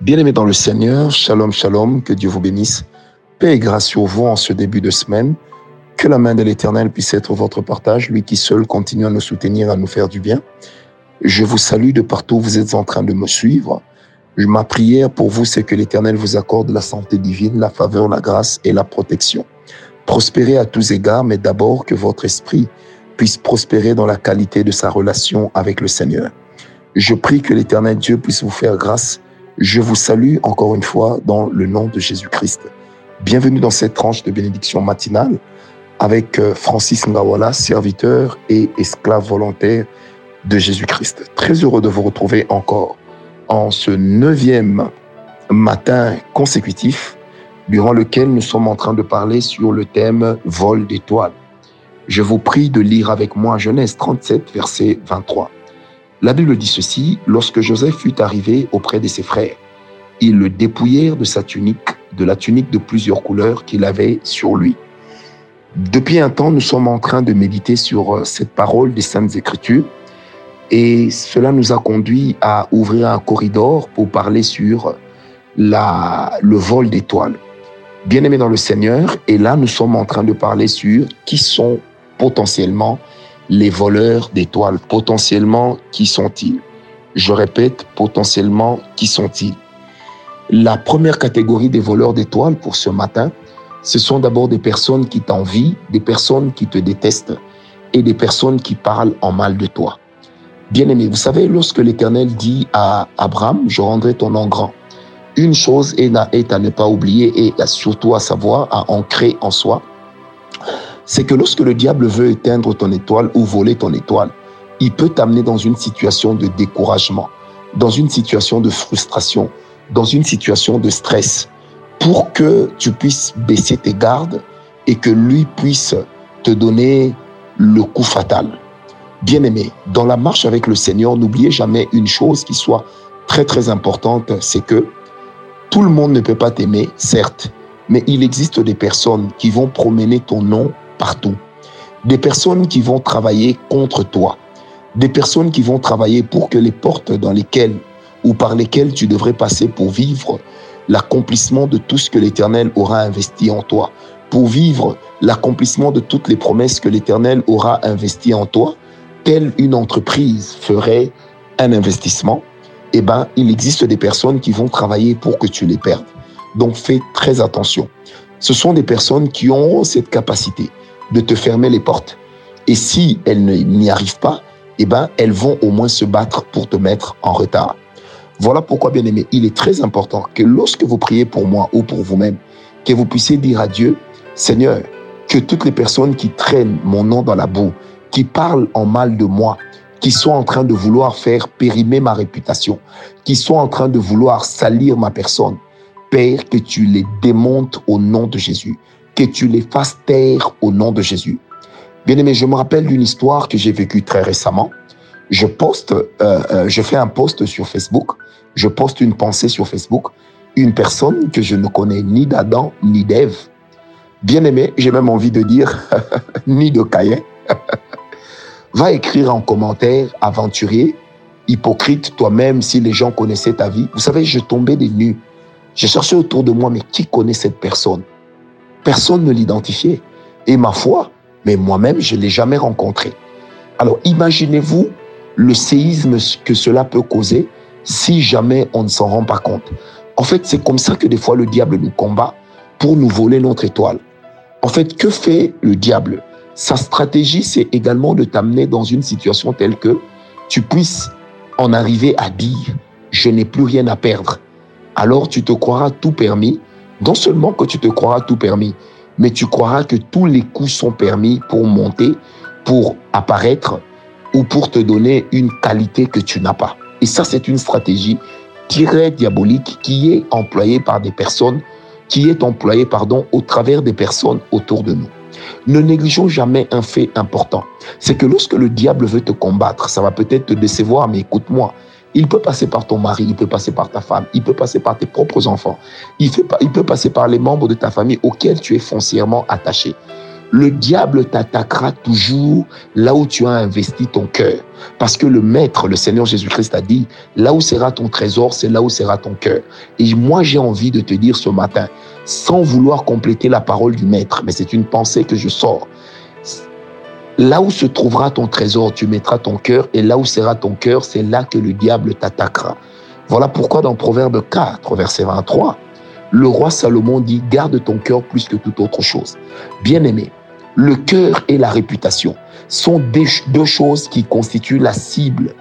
Bien-aimés dans le Seigneur, shalom, shalom, que Dieu vous bénisse. Paix et grâce sur vous en ce début de semaine. Que la main de l'Éternel puisse être votre partage, lui qui seul continue à nous soutenir, à nous faire du bien. Je vous salue de partout où vous êtes en train de me suivre. Ma prière pour vous, c'est que l'Éternel vous accorde la santé divine, la faveur, la grâce et la protection. Prospérez à tous égards, mais d'abord que votre esprit puisse prospérer dans la qualité de sa relation avec le Seigneur. Je prie que l'Éternel Dieu puisse vous faire grâce je vous salue encore une fois dans le nom de Jésus-Christ. Bienvenue dans cette tranche de bénédiction matinale avec euh, Francis Ngawala, serviteur et esclave volontaire de Jésus-Christ. Très heureux de vous retrouver encore en ce neuvième matin consécutif durant lequel nous sommes en train de parler sur le thème vol d'étoiles. Je vous prie de lire avec moi Genèse 37, verset 23. La Bible dit ceci, lorsque Joseph fut arrivé auprès de ses frères, ils le dépouillèrent de sa tunique, de la tunique de plusieurs couleurs qu'il avait sur lui. Depuis un temps, nous sommes en train de méditer sur euh, cette parole des Saintes Écritures et cela nous a conduit à ouvrir un corridor pour parler sur la, le vol d'étoiles. Bien-aimés dans le Seigneur, et là nous sommes en train de parler sur qui sont potentiellement les voleurs d'étoiles, potentiellement, qui sont-ils? Je répète, potentiellement, qui sont-ils? La première catégorie des voleurs d'étoiles pour ce matin, ce sont d'abord des personnes qui t'envient, des personnes qui te détestent et des personnes qui parlent en mal de toi. Bien-aimé, vous savez, lorsque l'Éternel dit à Abraham, je rendrai ton nom grand, une chose est à ne pas oublier et surtout à savoir, à ancrer en soi, c'est que lorsque le diable veut éteindre ton étoile ou voler ton étoile, il peut t'amener dans une situation de découragement, dans une situation de frustration, dans une situation de stress, pour que tu puisses baisser tes gardes et que lui puisse te donner le coup fatal. Bien-aimé, dans la marche avec le Seigneur, n'oubliez jamais une chose qui soit très très importante, c'est que tout le monde ne peut pas t'aimer, certes, mais il existe des personnes qui vont promener ton nom partout. Des personnes qui vont travailler contre toi. Des personnes qui vont travailler pour que les portes dans lesquelles ou par lesquelles tu devrais passer pour vivre l'accomplissement de tout ce que l'Éternel aura investi en toi, pour vivre l'accomplissement de toutes les promesses que l'Éternel aura investi en toi, telle une entreprise ferait un investissement, eh ben, il existe des personnes qui vont travailler pour que tu les perdes. Donc fais très attention. Ce sont des personnes qui auront cette capacité de te fermer les portes. Et si elles n'y arrivent pas, eh ben, elles vont au moins se battre pour te mettre en retard. Voilà pourquoi, bien aimé, il est très important que lorsque vous priez pour moi ou pour vous-même, que vous puissiez dire à Dieu, Seigneur, que toutes les personnes qui traînent mon nom dans la boue, qui parlent en mal de moi, qui sont en train de vouloir faire périmer ma réputation, qui sont en train de vouloir salir ma personne, Père, que tu les démontes au nom de Jésus que tu les fasses taire au nom de Jésus. Bien aimé, je me rappelle d'une histoire que j'ai vécue très récemment. Je poste, euh, euh, je fais un post sur Facebook, je poste une pensée sur Facebook, une personne que je ne connais ni d'Adam ni d'Ève. Bien aimé, j'ai même envie de dire ni de Caïn. Va écrire en commentaire, aventurier, hypocrite toi-même si les gens connaissaient ta vie. Vous savez, je tombais des nues. J'ai cherché autour de moi, mais qui connaît cette personne? Personne ne l'identifiait. Et ma foi, mais moi-même, je ne l'ai jamais rencontré. Alors imaginez-vous le séisme que cela peut causer si jamais on ne s'en rend pas compte. En fait, c'est comme ça que des fois le diable nous combat pour nous voler notre étoile. En fait, que fait le diable? Sa stratégie, c'est également de t'amener dans une situation telle que tu puisses en arriver à dire, je n'ai plus rien à perdre. Alors tu te croiras tout permis non seulement que tu te croiras tout permis, mais tu croiras que tous les coups sont permis pour monter, pour apparaître ou pour te donner une qualité que tu n'as pas. Et ça, c'est une stratégie très diabolique qui est employée par des personnes, qui est employée, pardon, au travers des personnes autour de nous. Ne négligeons jamais un fait important. C'est que lorsque le diable veut te combattre, ça va peut-être te décevoir, mais écoute-moi, il peut passer par ton mari, il peut passer par ta femme, il peut passer par tes propres enfants, il, peut passer par les membres de ta famille auxquels tu es foncièrement attaché. Le diable t'attaquera toujours là où tu as investi ton cœur. Parce que le Maître, le Seigneur Jésus-Christ a dit, là où sera ton trésor, c'est là où sera ton cœur. Et moi, j'ai envie de te dire ce matin, sans vouloir compléter la parole du Maître, mais c'est une pensée que je sors. Là où se trouvera ton trésor, tu mettras ton cœur, et là où sera ton cœur, c'est là que le diable t'attaquera. Voilà pourquoi dans Proverbe 4, verset 23, le roi Salomon dit, garde ton cœur plus que toute autre chose. Bien-aimé, le cœur et la réputation sont deux choses qui constituent la cible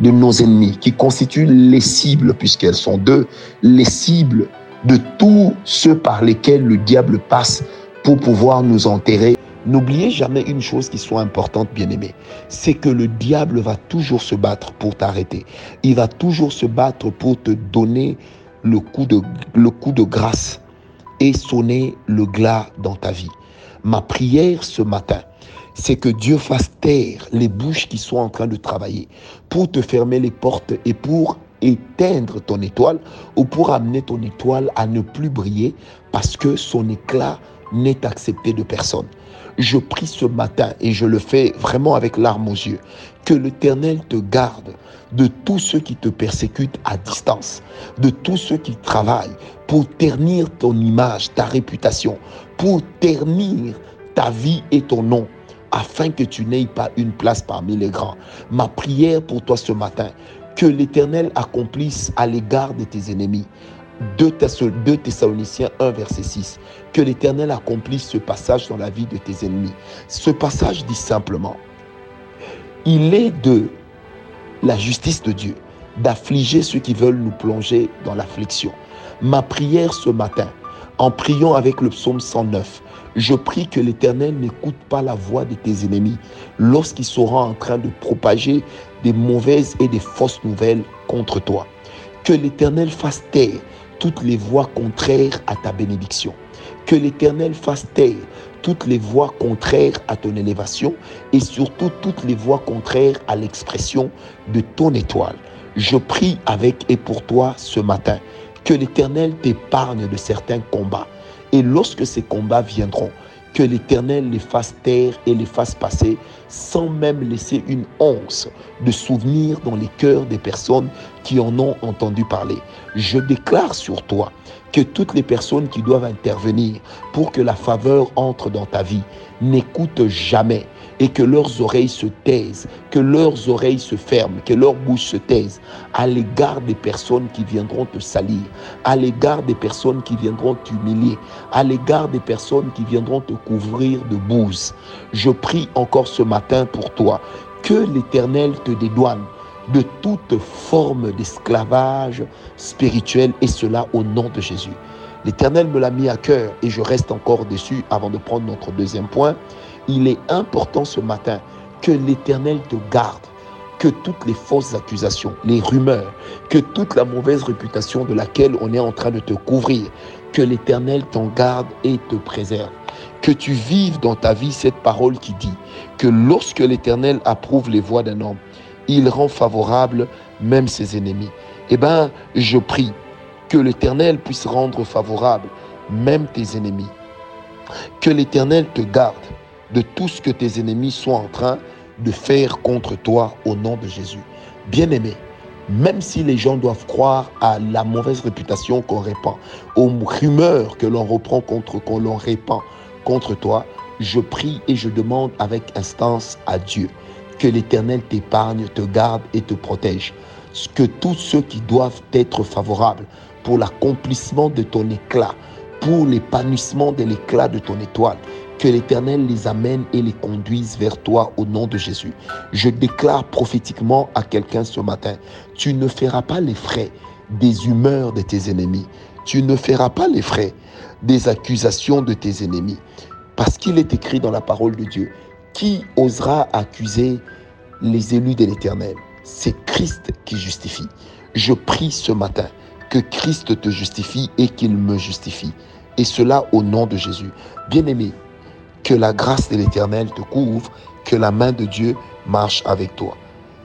de nos ennemis, qui constituent les cibles, puisqu'elles sont deux, les cibles de tous ceux par lesquels le diable passe pour pouvoir nous enterrer N'oubliez jamais une chose qui soit importante, bien-aimé, c'est que le diable va toujours se battre pour t'arrêter. Il va toujours se battre pour te donner le coup de, le coup de grâce et sonner le glas dans ta vie. Ma prière ce matin, c'est que Dieu fasse taire les bouches qui sont en train de travailler pour te fermer les portes et pour éteindre ton étoile ou pour amener ton étoile à ne plus briller parce que son éclat n'est accepté de personne. Je prie ce matin et je le fais vraiment avec larmes aux yeux. Que l'Éternel te garde de tous ceux qui te persécutent à distance, de tous ceux qui travaillent pour ternir ton image, ta réputation, pour ternir ta vie et ton nom, afin que tu n'aies pas une place parmi les grands. Ma prière pour toi ce matin, que l'Éternel accomplisse à l'égard de tes ennemis 2 Thessaloniciens 1, verset 6. Que l'Éternel accomplisse ce passage dans la vie de tes ennemis. Ce passage dit simplement, il est de la justice de Dieu d'affliger ceux qui veulent nous plonger dans l'affliction. Ma prière ce matin, en priant avec le psaume 109, je prie que l'Éternel n'écoute pas la voix de tes ennemis lorsqu'ils seront en train de propager des mauvaises et des fausses nouvelles contre toi. Que l'Éternel fasse taire toutes les voix contraires à ta bénédiction. Que l'Éternel fasse taire toutes les voix contraires à ton élévation et surtout toutes les voix contraires à l'expression de ton étoile. Je prie avec et pour toi ce matin que l'Éternel t'épargne de certains combats. Et lorsque ces combats viendront, que l'Éternel les fasse taire et les fasse passer sans même laisser une once de souvenir dans les cœurs des personnes qui en ont entendu parler. Je déclare sur toi que toutes les personnes qui doivent intervenir pour que la faveur entre dans ta vie n'écoutent jamais et que leurs oreilles se taisent, que leurs oreilles se ferment, que leurs bouches se taisent à l'égard des personnes qui viendront te salir, à l'égard des personnes qui viendront t'humilier, à l'égard des personnes qui viendront te couvrir de bouse. Je prie encore ce matin pour toi que l'Éternel te dédouane de toute forme d'esclavage spirituel et cela au nom de Jésus. L'Éternel me l'a mis à cœur et je reste encore dessus avant de prendre notre deuxième point. Il est important ce matin que l'Éternel te garde, que toutes les fausses accusations, les rumeurs, que toute la mauvaise réputation de laquelle on est en train de te couvrir, que l'Éternel t'en garde et te préserve. Que tu vives dans ta vie cette parole qui dit que lorsque l'Éternel approuve les voies d'un homme, il rend favorable même ses ennemis. Eh bien, je prie que l'Éternel puisse rendre favorable même tes ennemis. Que l'Éternel te garde de tout ce que tes ennemis sont en train de faire contre toi au nom de Jésus. Bien-aimé, même si les gens doivent croire à la mauvaise réputation qu'on répand, aux rumeurs que l'on reprend contre, qu'on répand contre toi, je prie et je demande avec instance à Dieu que l'Éternel t'épargne, te garde et te protège. Que tous ceux qui doivent être favorables pour l'accomplissement de ton éclat, pour l'épanouissement de l'éclat de ton étoile, que l'Éternel les amène et les conduise vers toi au nom de Jésus. Je déclare prophétiquement à quelqu'un ce matin, tu ne feras pas les frais des humeurs de tes ennemis. Tu ne feras pas les frais des accusations de tes ennemis. Parce qu'il est écrit dans la parole de Dieu, qui osera accuser les élus de l'Éternel? C'est Christ qui justifie. Je prie ce matin que Christ te justifie et qu'il me justifie. Et cela au nom de Jésus. Bien-aimé, que la grâce de l'Éternel te couvre, que la main de Dieu marche avec toi.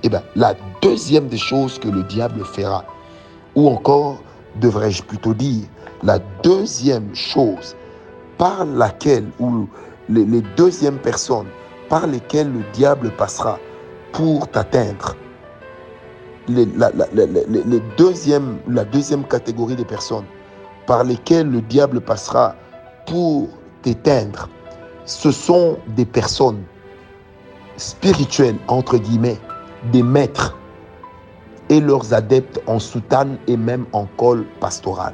Eh bien, la deuxième des choses que le diable fera, ou encore, devrais-je plutôt dire, la deuxième chose par laquelle ou les, deuxièmes personnes par lesquelles le diable passera pour t'atteindre, la, la, deuxième, catégorie de personnes par lesquelles le diable passera pour t'éteindre, ce sont des personnes spirituelles, entre guillemets, des maîtres et leurs adeptes en soutane et même en col pastoral.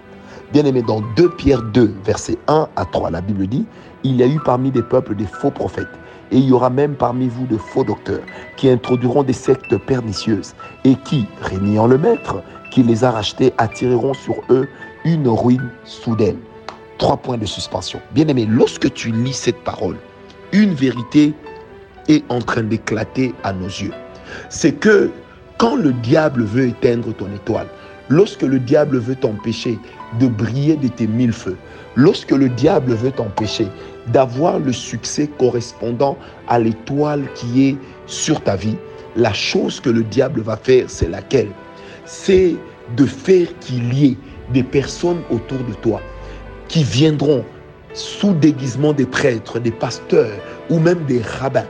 Bien aimé, dans 2 Pierre 2, versets 1 à 3, la Bible dit, il y a eu parmi des peuples des faux prophètes, et il y aura même parmi vous de faux docteurs, qui introduiront des sectes pernicieuses, et qui, régnant le maître, qui les a rachetés, attireront sur eux une ruine soudaine. Trois points de suspension. Bien aimé, lorsque tu lis cette parole, une vérité est en train d'éclater à nos yeux. C'est que quand le diable veut éteindre ton étoile, lorsque le diable veut t'empêcher de briller de tes mille feux, lorsque le diable veut t'empêcher d'avoir le succès correspondant à l'étoile qui est sur ta vie, la chose que le diable va faire, c'est laquelle? C'est de faire qu'il y ait des personnes autour de toi qui viendront sous déguisement des prêtres, des pasteurs ou même des rabbins,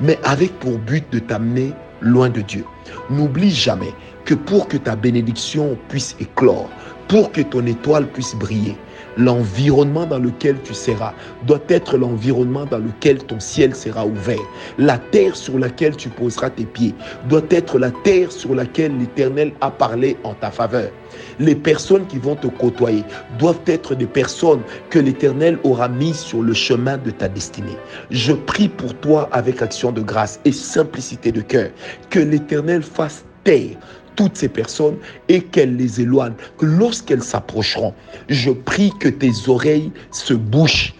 mais avec pour but de t'amener loin de Dieu. N'oublie jamais que pour que ta bénédiction puisse éclore, pour que ton étoile puisse briller, l'environnement dans lequel tu seras doit être l'environnement dans lequel ton ciel sera ouvert. La terre sur laquelle tu poseras tes pieds doit être la terre sur laquelle l'Éternel a parlé en ta faveur. Les personnes qui vont te côtoyer doivent être des personnes que l'Éternel aura mises sur le chemin de ta destinée. Je prie pour toi avec action de grâce et simplicité de cœur que l'Éternel fasse taire toutes ces personnes et qu'elles les éloignent. Que lorsqu'elles s'approcheront, je prie que tes oreilles se bouchent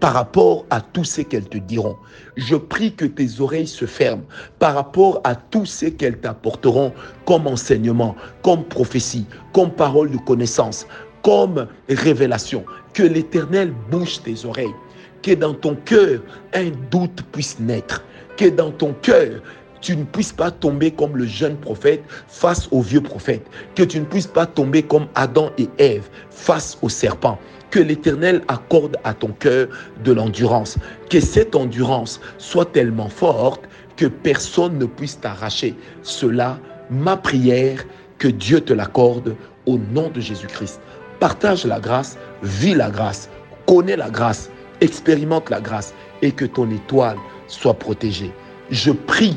par rapport à tout ce qu'elles te diront. Je prie que tes oreilles se ferment par rapport à tout ce qu'elles t'apporteront comme enseignement, comme prophétie, comme parole de connaissance, comme révélation. Que l'Éternel bouche tes oreilles, que dans ton cœur un doute puisse naître, que dans ton cœur tu ne puisses pas tomber comme le jeune prophète face au vieux prophète, que tu ne puisses pas tomber comme Adam et Ève face au serpent. Que l'Éternel accorde à ton cœur de l'endurance, que cette endurance soit tellement forte que personne ne puisse t'arracher. Cela, ma prière, que Dieu te l'accorde au nom de Jésus-Christ. Partage la grâce, vis la grâce, connais la grâce, expérimente la grâce et que ton étoile soit protégée. Je prie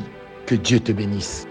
que Dieu te bénisse.